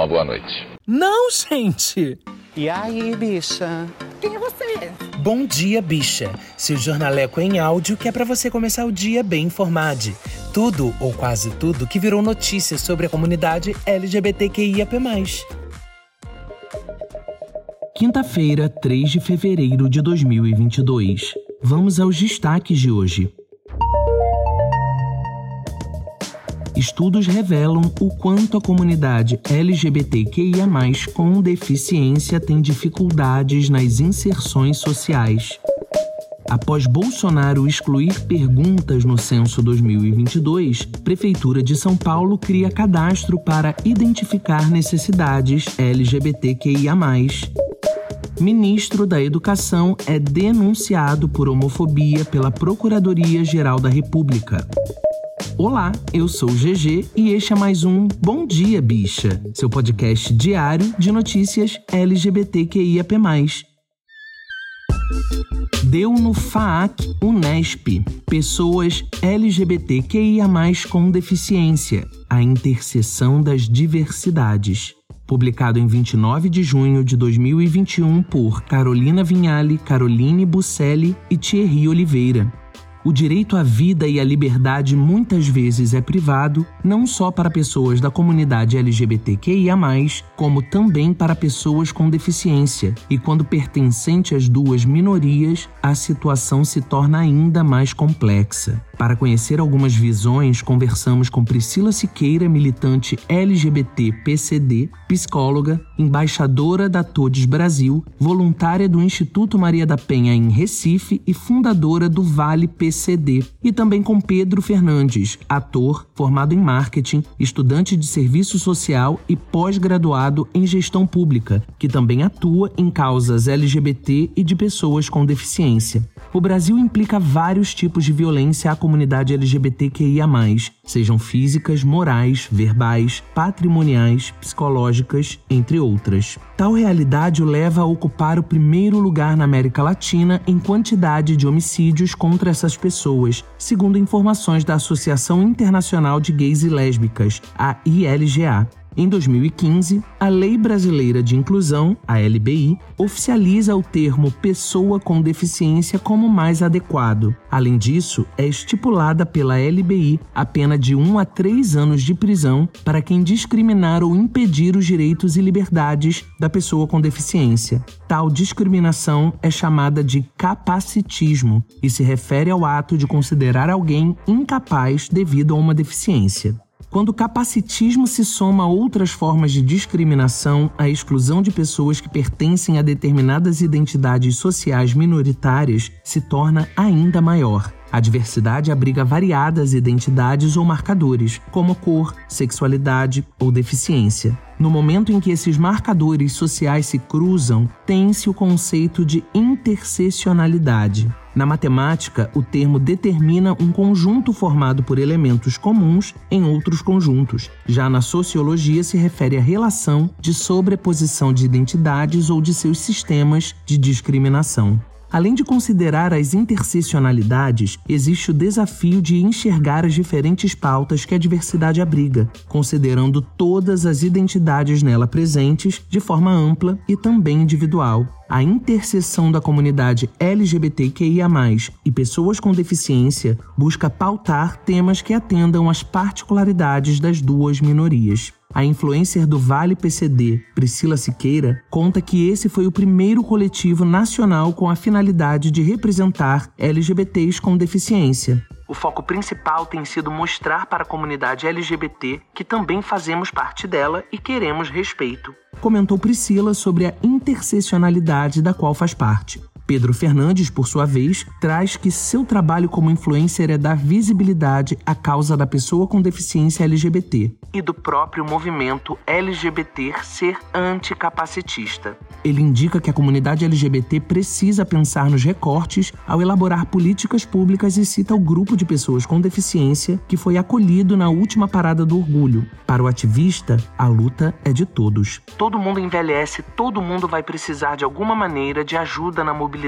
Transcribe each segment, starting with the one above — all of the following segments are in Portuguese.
uma boa noite. Não, gente! E aí, bicha? Quem é você? Bom dia, bicha. Seu jornaleco em áudio que é para você começar o dia bem informado. Tudo, ou quase tudo, que virou notícia sobre a comunidade LGBTQIAP+. Quinta-feira, 3 de fevereiro de 2022. Vamos aos destaques de hoje. Estudos revelam o quanto a comunidade LGBTQIA, com deficiência tem dificuldades nas inserções sociais. Após Bolsonaro excluir perguntas no censo 2022, Prefeitura de São Paulo cria cadastro para identificar necessidades LGBTQIA. Ministro da Educação é denunciado por homofobia pela Procuradoria-Geral da República. Olá, eu sou o GG e este é mais um Bom Dia Bicha, seu podcast diário de notícias LGBTQIAP+. Deu no FAAC Unesp, pessoas LGBTQIA+, com deficiência, a interseção das diversidades. Publicado em 29 de junho de 2021 por Carolina Vinhali, Caroline Busselli e Thierry Oliveira. O direito à vida e à liberdade muitas vezes é privado, não só para pessoas da comunidade LGBTQIA, como também para pessoas com deficiência. E quando pertencente às duas minorias, a situação se torna ainda mais complexa. Para conhecer algumas visões, conversamos com Priscila Siqueira, militante LGBT PCD, psicóloga, embaixadora da Todes Brasil, voluntária do Instituto Maria da Penha em Recife e fundadora do Vale PCD, e também com Pedro Fernandes, ator, formado em marketing, estudante de serviço social e pós-graduado em gestão pública, que também atua em causas LGBT e de pessoas com deficiência. O Brasil implica vários tipos de violência à comunidade LGBTQIA, sejam físicas, morais, verbais, patrimoniais, psicológicas, entre outras. Tal realidade o leva a ocupar o primeiro lugar na América Latina em quantidade de homicídios contra essas pessoas, segundo informações da Associação Internacional de Gays e Lésbicas, a ILGA. Em 2015, a Lei Brasileira de Inclusão, a LBI, oficializa o termo pessoa com deficiência como mais adequado. Além disso, é estipulada pela LBI a pena de 1 a 3 anos de prisão para quem discriminar ou impedir os direitos e liberdades da pessoa com deficiência. Tal discriminação é chamada de capacitismo e se refere ao ato de considerar alguém incapaz devido a uma deficiência. Quando o capacitismo se soma a outras formas de discriminação, a exclusão de pessoas que pertencem a determinadas identidades sociais minoritárias se torna ainda maior. A diversidade abriga variadas identidades ou marcadores, como cor, sexualidade ou deficiência. No momento em que esses marcadores sociais se cruzam, tem-se o conceito de interseccionalidade. Na matemática, o termo determina um conjunto formado por elementos comuns em outros conjuntos. Já na sociologia, se refere à relação de sobreposição de identidades ou de seus sistemas de discriminação. Além de considerar as interseccionalidades, existe o desafio de enxergar as diferentes pautas que a diversidade abriga, considerando todas as identidades nela presentes de forma ampla e também individual. A interseção da comunidade LGBTQIA, e pessoas com deficiência busca pautar temas que atendam às particularidades das duas minorias. A influencer do Vale PCD, Priscila Siqueira, conta que esse foi o primeiro coletivo nacional com a finalidade de representar LGBTs com deficiência. O foco principal tem sido mostrar para a comunidade LGBT que também fazemos parte dela e queremos respeito. Comentou Priscila sobre a interseccionalidade da qual faz parte. Pedro Fernandes, por sua vez, traz que seu trabalho como influencer é dar visibilidade à causa da pessoa com deficiência LGBT e do próprio movimento LGBT ser anticapacitista. Ele indica que a comunidade LGBT precisa pensar nos recortes ao elaborar políticas públicas e cita o grupo de pessoas com deficiência que foi acolhido na última parada do orgulho. Para o ativista, a luta é de todos. Todo mundo envelhece, todo mundo vai precisar de alguma maneira de ajuda na mobilidade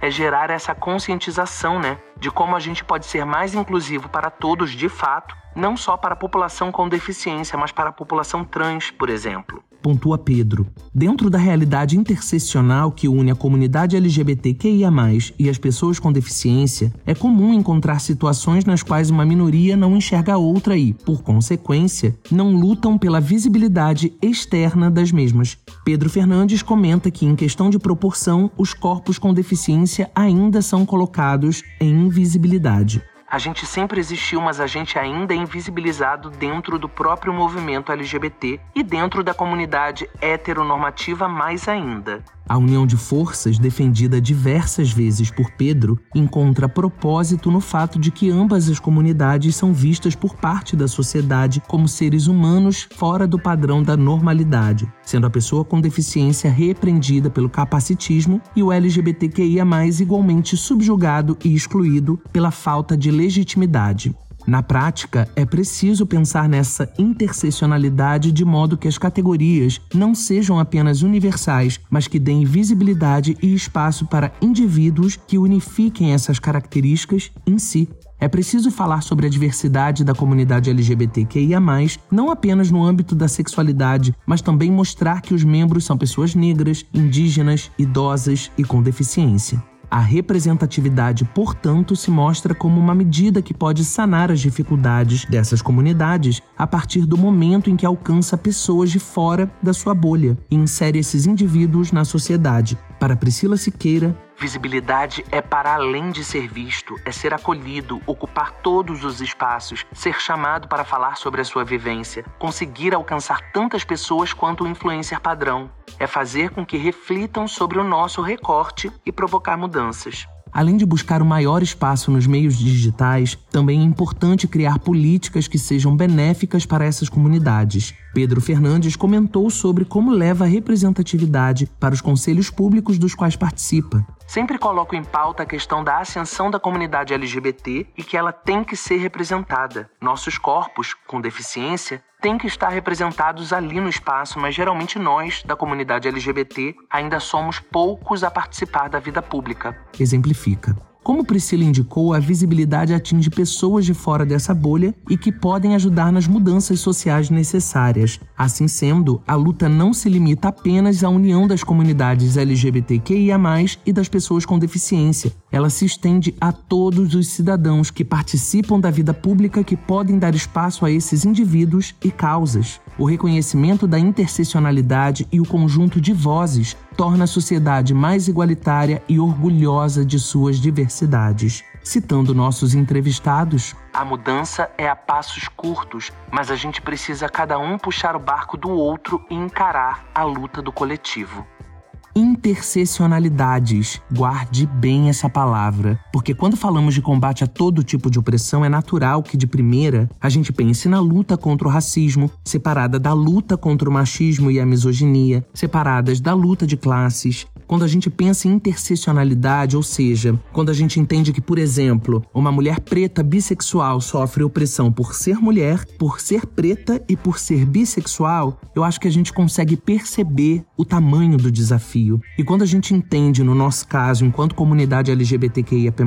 é gerar essa conscientização, né? De como a gente pode ser mais inclusivo para todos de fato, não só para a população com deficiência, mas para a população trans, por exemplo pontua Pedro. Dentro da realidade interseccional que une a comunidade LGBTQIA, e as pessoas com deficiência, é comum encontrar situações nas quais uma minoria não enxerga a outra e, por consequência, não lutam pela visibilidade externa das mesmas. Pedro Fernandes comenta que, em questão de proporção, os corpos com deficiência ainda são colocados em invisibilidade. A gente sempre existiu, mas a gente ainda é invisibilizado dentro do próprio movimento LGBT e dentro da comunidade heteronormativa mais ainda. A união de forças, defendida diversas vezes por Pedro, encontra propósito no fato de que ambas as comunidades são vistas por parte da sociedade como seres humanos fora do padrão da normalidade, sendo a pessoa com deficiência repreendida pelo capacitismo e o LGBTQIA, igualmente subjugado e excluído pela falta de legitimidade. Na prática, é preciso pensar nessa interseccionalidade de modo que as categorias não sejam apenas universais, mas que deem visibilidade e espaço para indivíduos que unifiquem essas características em si. É preciso falar sobre a diversidade da comunidade LGBTQIA, não apenas no âmbito da sexualidade, mas também mostrar que os membros são pessoas negras, indígenas, idosas e com deficiência. A representatividade, portanto, se mostra como uma medida que pode sanar as dificuldades dessas comunidades a partir do momento em que alcança pessoas de fora da sua bolha e insere esses indivíduos na sociedade. Para Priscila Siqueira, Visibilidade é para além de ser visto, é ser acolhido, ocupar todos os espaços, ser chamado para falar sobre a sua vivência, conseguir alcançar tantas pessoas quanto o influencer padrão. É fazer com que reflitam sobre o nosso recorte e provocar mudanças. Além de buscar o maior espaço nos meios digitais, também é importante criar políticas que sejam benéficas para essas comunidades. Pedro Fernandes comentou sobre como leva a representatividade para os conselhos públicos dos quais participa. Sempre coloco em pauta a questão da ascensão da comunidade LGBT e que ela tem que ser representada. Nossos corpos, com deficiência, têm que estar representados ali no espaço, mas geralmente nós, da comunidade LGBT, ainda somos poucos a participar da vida pública. Exemplifica. Como Priscila indicou, a visibilidade atinge pessoas de fora dessa bolha e que podem ajudar nas mudanças sociais necessárias. Assim sendo, a luta não se limita apenas à união das comunidades LGBTQIA, e das pessoas com deficiência. Ela se estende a todos os cidadãos que participam da vida pública que podem dar espaço a esses indivíduos e causas. O reconhecimento da interseccionalidade e o conjunto de vozes torna a sociedade mais igualitária e orgulhosa de suas diversidades. Citando nossos entrevistados, a mudança é a passos curtos, mas a gente precisa cada um puxar o barco do outro e encarar a luta do coletivo interseccionalidades. Guarde bem essa palavra, porque quando falamos de combate a todo tipo de opressão, é natural que de primeira a gente pense na luta contra o racismo, separada da luta contra o machismo e a misoginia, separadas da luta de classes, quando a gente pensa em interseccionalidade, ou seja, quando a gente entende que, por exemplo, uma mulher preta bissexual sofre opressão por ser mulher, por ser preta e por ser bissexual, eu acho que a gente consegue perceber o tamanho do desafio. E quando a gente entende, no nosso caso, enquanto comunidade LGBTQIAP+,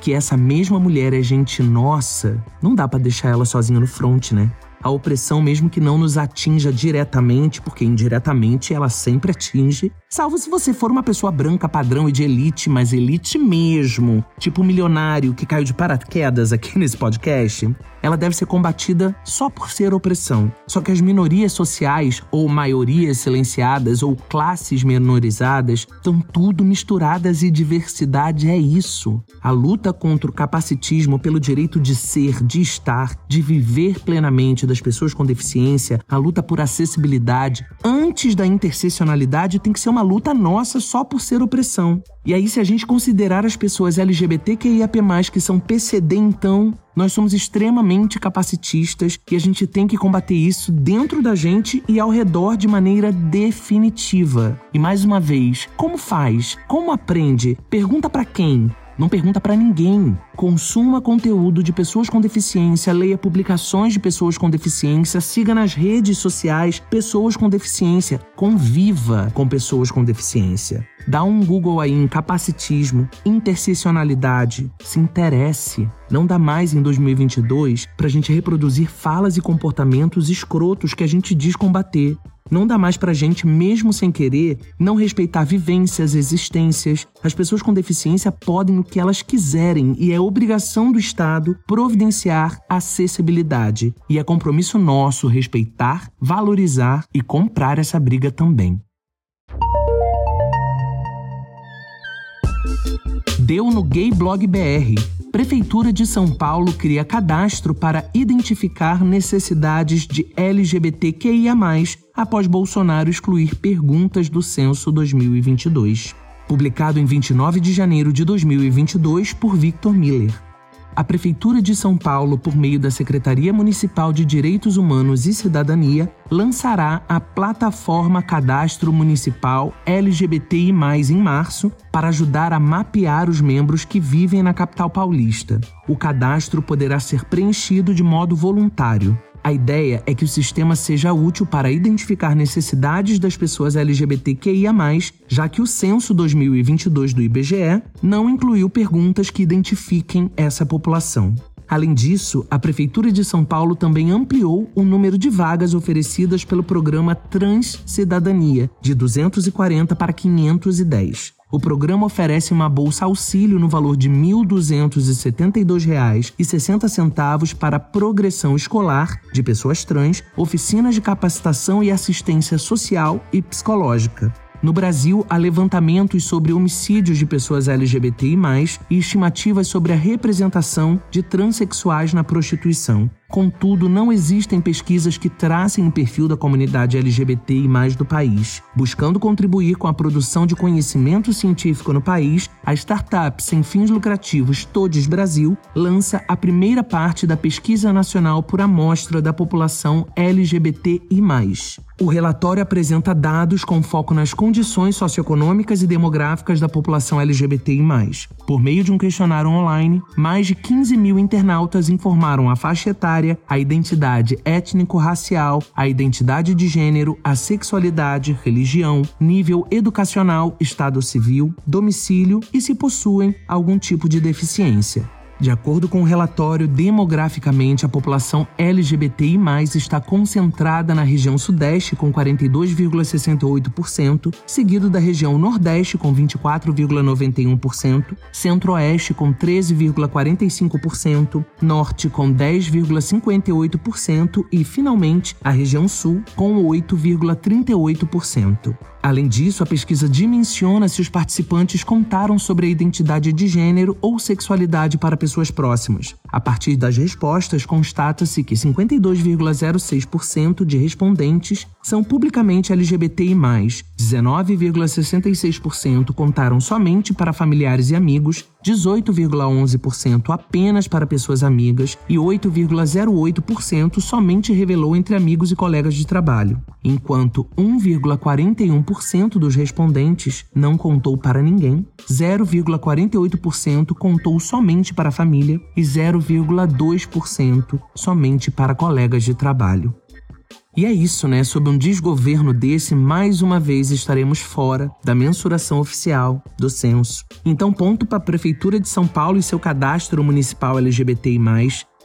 que essa mesma mulher é gente nossa, não dá para deixar ela sozinha no front, né? A opressão, mesmo que não nos atinja diretamente, porque indiretamente ela sempre atinge, salvo se você for uma pessoa branca padrão e de elite, mas elite mesmo, tipo milionário que caiu de paraquedas aqui nesse podcast, ela deve ser combatida só por ser opressão. Só que as minorias sociais, ou maiorias silenciadas, ou classes menorizadas, estão tudo misturadas e diversidade é isso. A luta contra o capacitismo pelo direito de ser, de estar, de viver plenamente das pessoas com deficiência, a luta por acessibilidade, antes da interseccionalidade, tem que ser uma luta nossa só por ser opressão. E aí, se a gente considerar as pessoas LGBTQIAP+, que são PCD, então, nós somos extremamente capacitistas e a gente tem que combater isso dentro da gente e ao redor de maneira definitiva. E mais uma vez, como faz? Como aprende? Pergunta para quem? Não pergunta para ninguém. Consuma conteúdo de pessoas com deficiência, leia publicações de pessoas com deficiência, siga nas redes sociais pessoas com deficiência, conviva com pessoas com deficiência. Dá um Google aí em capacitismo, interseccionalidade, se interesse. Não dá mais em 2022 para a gente reproduzir falas e comportamentos escrotos que a gente diz combater. Não dá mais pra gente, mesmo sem querer, não respeitar vivências, existências. As pessoas com deficiência podem o que elas quiserem e é obrigação do Estado providenciar acessibilidade. E é compromisso nosso respeitar, valorizar e comprar essa briga também. Deu no Gay Blog BR Prefeitura de São Paulo cria cadastro para identificar necessidades de LGBTQIA, após Bolsonaro excluir perguntas do censo 2022. Publicado em 29 de janeiro de 2022 por Victor Miller a Prefeitura de São Paulo, por meio da Secretaria Municipal de Direitos Humanos e Cidadania, lançará a plataforma Cadastro Municipal LGBTI, em março, para ajudar a mapear os membros que vivem na capital paulista. O cadastro poderá ser preenchido de modo voluntário. A ideia é que o sistema seja útil para identificar necessidades das pessoas LGBTQIA, já que o censo 2022 do IBGE não incluiu perguntas que identifiquem essa população. Além disso, a Prefeitura de São Paulo também ampliou o número de vagas oferecidas pelo programa Trans Cidadania, de 240 para 510. O programa oferece uma bolsa auxílio no valor de R$ 1.272,60 para progressão escolar de pessoas trans, oficinas de capacitação e assistência social e psicológica. No Brasil, há levantamentos sobre homicídios de pessoas LGBTI, e estimativas sobre a representação de transexuais na prostituição. Contudo, não existem pesquisas que tracem o perfil da comunidade LGBTI do país. Buscando contribuir com a produção de conhecimento científico no país, a startup sem fins lucrativos Todes Brasil lança a primeira parte da pesquisa nacional por amostra da população LGBTI. O relatório apresenta dados com foco nas condições socioeconômicas e demográficas da população LGBTI. Por meio de um questionário online, mais de 15 mil internautas informaram a faixa etária, a identidade étnico-racial, a identidade de gênero, a sexualidade, religião, nível educacional, estado civil, domicílio e se possuem algum tipo de deficiência. De acordo com o relatório, demograficamente a população LGBTI+, está concentrada na região Sudeste com 42,68%, seguido da região Nordeste com 24,91%, Centro-Oeste com 13,45%, Norte com 10,58% e, finalmente, a região Sul com 8,38%. Além disso, a pesquisa dimensiona se os participantes contaram sobre a identidade de gênero ou sexualidade para pessoas próximas. A partir das respostas, constata-se que 52,06% de respondentes são publicamente LGBTI, 19,66% contaram somente para familiares e amigos, 18,11% apenas para pessoas amigas e 8,08% somente revelou entre amigos e colegas de trabalho, enquanto 1,41% dos respondentes não contou para ninguém, 0,48% contou somente para a família e 0,2% somente para colegas de trabalho. E é isso, né? Sob um desgoverno desse, mais uma vez estaremos fora da mensuração oficial do censo. Então, ponto para a Prefeitura de São Paulo e seu cadastro municipal LGBTI.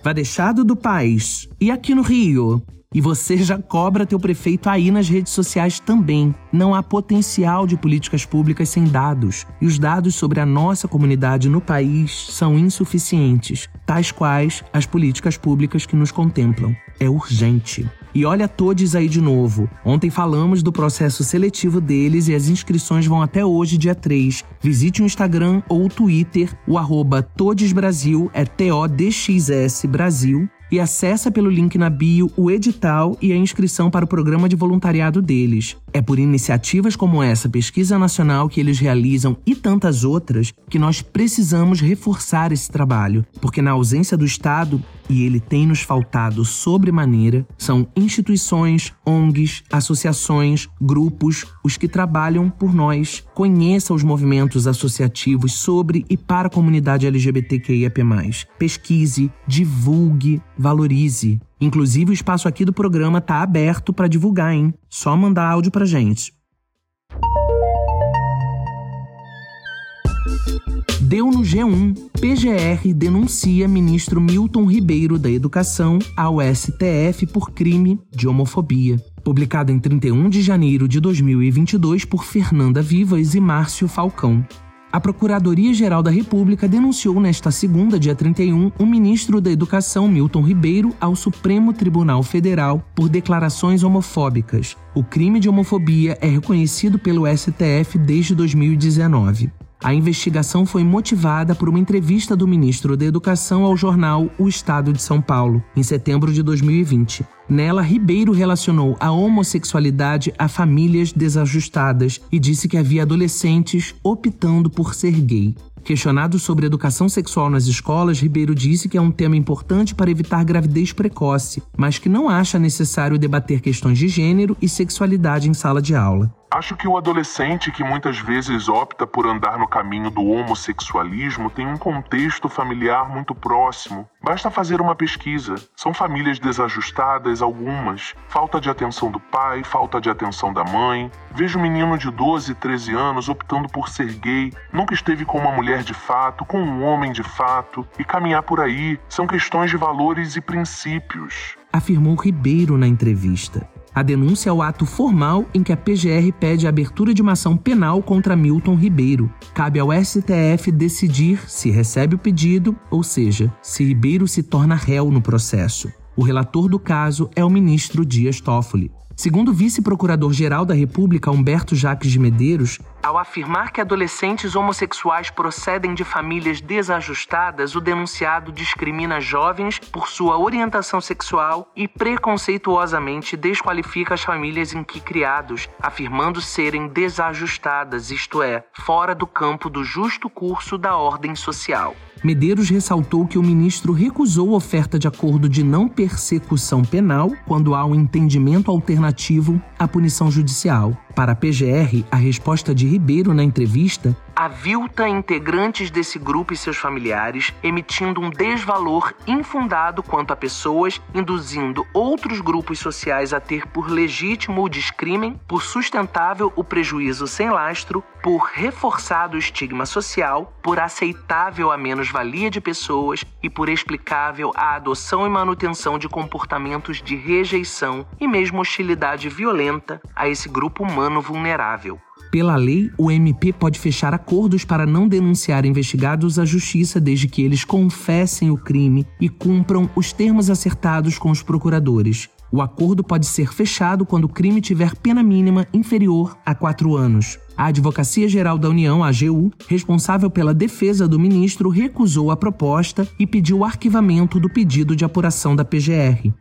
Vai deixado do país. E aqui no Rio? E você já cobra teu prefeito aí nas redes sociais também. Não há potencial de políticas públicas sem dados. E os dados sobre a nossa comunidade no país são insuficientes, tais quais as políticas públicas que nos contemplam. É urgente. E olha todos aí de novo. Ontem falamos do processo seletivo deles e as inscrições vão até hoje, dia 3. Visite o Instagram ou o Twitter, o arroba Todesbrasil, é T-O-D-X-S Brasil, e acessa pelo link na bio o edital e a inscrição para o programa de voluntariado deles. É por iniciativas como essa pesquisa nacional que eles realizam e tantas outras que nós precisamos reforçar esse trabalho, porque na ausência do Estado, e ele tem nos faltado sobremaneira, são instituições, ONGs, associações, grupos, os que trabalham por nós. Conheça os movimentos associativos sobre e para a comunidade LGBTQIAP+. Pesquise, divulgue, valorize. Inclusive, o espaço aqui do programa está aberto para divulgar, hein? Só mandar áudio pra gente. Deu no G1. PGR denuncia ministro Milton Ribeiro da Educação ao STF por crime de homofobia. Publicado em 31 de janeiro de 2022 por Fernanda Vivas e Márcio Falcão. A Procuradoria-Geral da República denunciou nesta segunda, dia 31, o ministro da Educação, Milton Ribeiro, ao Supremo Tribunal Federal por declarações homofóbicas. O crime de homofobia é reconhecido pelo STF desde 2019. A investigação foi motivada por uma entrevista do ministro da Educação ao jornal O Estado de São Paulo, em setembro de 2020. Nela, Ribeiro relacionou a homossexualidade a famílias desajustadas e disse que havia adolescentes optando por ser gay. Questionado sobre educação sexual nas escolas, Ribeiro disse que é um tema importante para evitar gravidez precoce, mas que não acha necessário debater questões de gênero e sexualidade em sala de aula. Acho que o adolescente que muitas vezes opta por andar no caminho do homossexualismo tem um contexto familiar muito próximo. Basta fazer uma pesquisa. São famílias desajustadas, algumas. Falta de atenção do pai, falta de atenção da mãe. Vejo um menino de 12, 13 anos optando por ser gay, nunca esteve com uma mulher de fato, com um homem de fato, e caminhar por aí são questões de valores e princípios. Afirmou Ribeiro na entrevista. A denúncia é o ato formal em que a PGR pede a abertura de uma ação penal contra Milton Ribeiro. Cabe ao STF decidir se recebe o pedido, ou seja, se Ribeiro se torna réu no processo. O relator do caso é o ministro Dias Toffoli. Segundo o vice-procurador-geral da República, Humberto Jacques de Medeiros, ao afirmar que adolescentes homossexuais procedem de famílias desajustadas, o denunciado discrimina jovens por sua orientação sexual e preconceituosamente desqualifica as famílias em que criados, afirmando serem desajustadas, isto é, fora do campo do justo curso da ordem social. Medeiros ressaltou que o ministro recusou oferta de acordo de não persecução penal quando há um entendimento alternativo à punição judicial. Para a PGR, a resposta de Ribeiro na entrevista avilta integrantes desse grupo e seus familiares, emitindo um desvalor infundado quanto a pessoas, induzindo outros grupos sociais a ter por legítimo o descrime, por sustentável o prejuízo sem lastro, por reforçado o estigma social, por aceitável a menos-valia de pessoas e por explicável a adoção e manutenção de comportamentos de rejeição e mesmo hostilidade violenta a esse grupo humano vulnerável. Pela lei, o MP pode fechar acordos para não denunciar investigados à justiça desde que eles confessem o crime e cumpram os termos acertados com os procuradores. O acordo pode ser fechado quando o crime tiver pena mínima inferior a quatro anos. A Advocacia Geral da União, AGU, responsável pela defesa do ministro, recusou a proposta e pediu o arquivamento do pedido de apuração da PGR.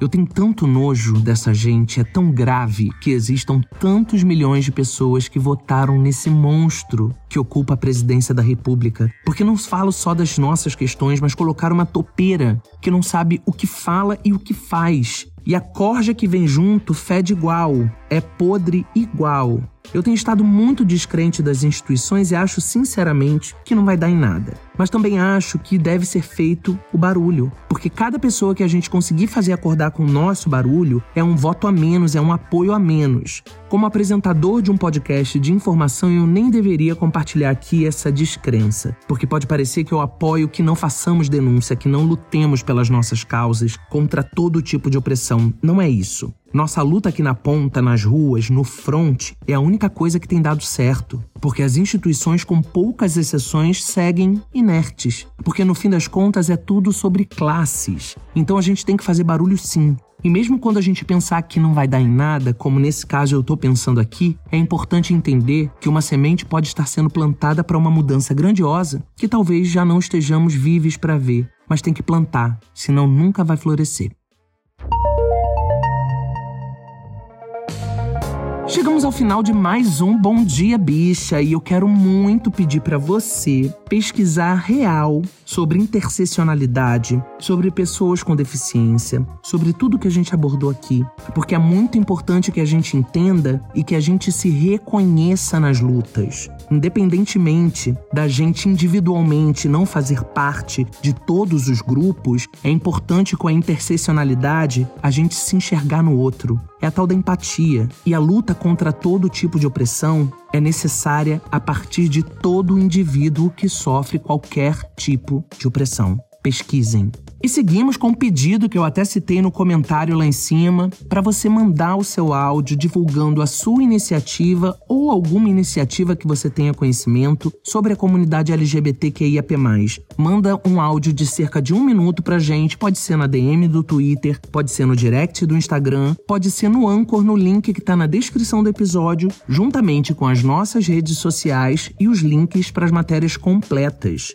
Eu tenho tanto nojo dessa gente, é tão grave que existam tantos milhões de pessoas que votaram nesse monstro que ocupa a presidência da República. Porque não falo só das nossas questões, mas colocaram uma topeira que não sabe o que fala e o que faz. E a corja que vem junto fede igual, é podre igual. Eu tenho estado muito descrente das instituições e acho sinceramente que não vai dar em nada. Mas também acho que deve ser feito o barulho, porque cada pessoa que a gente conseguir fazer acordar com o nosso barulho é um voto a menos, é um apoio a menos. Como apresentador de um podcast de informação, eu nem deveria compartilhar aqui essa descrença, porque pode parecer que eu apoio que não façamos denúncia, que não lutemos pelas nossas causas contra todo tipo de opressão. Não é isso. Nossa luta aqui na ponta, nas ruas, no front, é a única coisa que tem dado certo. Porque as instituições, com poucas exceções, seguem inertes. Porque no fim das contas é tudo sobre classes. Então a gente tem que fazer barulho sim. E mesmo quando a gente pensar que não vai dar em nada, como nesse caso eu estou pensando aqui, é importante entender que uma semente pode estar sendo plantada para uma mudança grandiosa que talvez já não estejamos vivos para ver, mas tem que plantar, senão nunca vai florescer. Chegamos ao final de mais um Bom Dia Bicha e eu quero muito pedir para você pesquisar real sobre interseccionalidade, sobre pessoas com deficiência, sobre tudo que a gente abordou aqui, porque é muito importante que a gente entenda e que a gente se reconheça nas lutas. Independentemente da gente individualmente não fazer parte de todos os grupos, é importante com a interseccionalidade a gente se enxergar no outro. É a tal da empatia. E a luta contra todo tipo de opressão é necessária a partir de todo indivíduo que sofre qualquer tipo de opressão. Pesquisem. E seguimos com um pedido que eu até citei no comentário lá em cima, para você mandar o seu áudio divulgando a sua iniciativa ou alguma iniciativa que você tenha conhecimento sobre a comunidade LGBTQIAP+. Manda um áudio de cerca de um minuto pra gente, pode ser na DM do Twitter, pode ser no direct do Instagram, pode ser no Anchor, no link que tá na descrição do episódio, juntamente com as nossas redes sociais e os links para as matérias completas.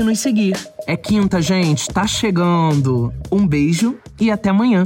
de nos seguir. É quinta, gente, tá chegando. Um beijo e até amanhã.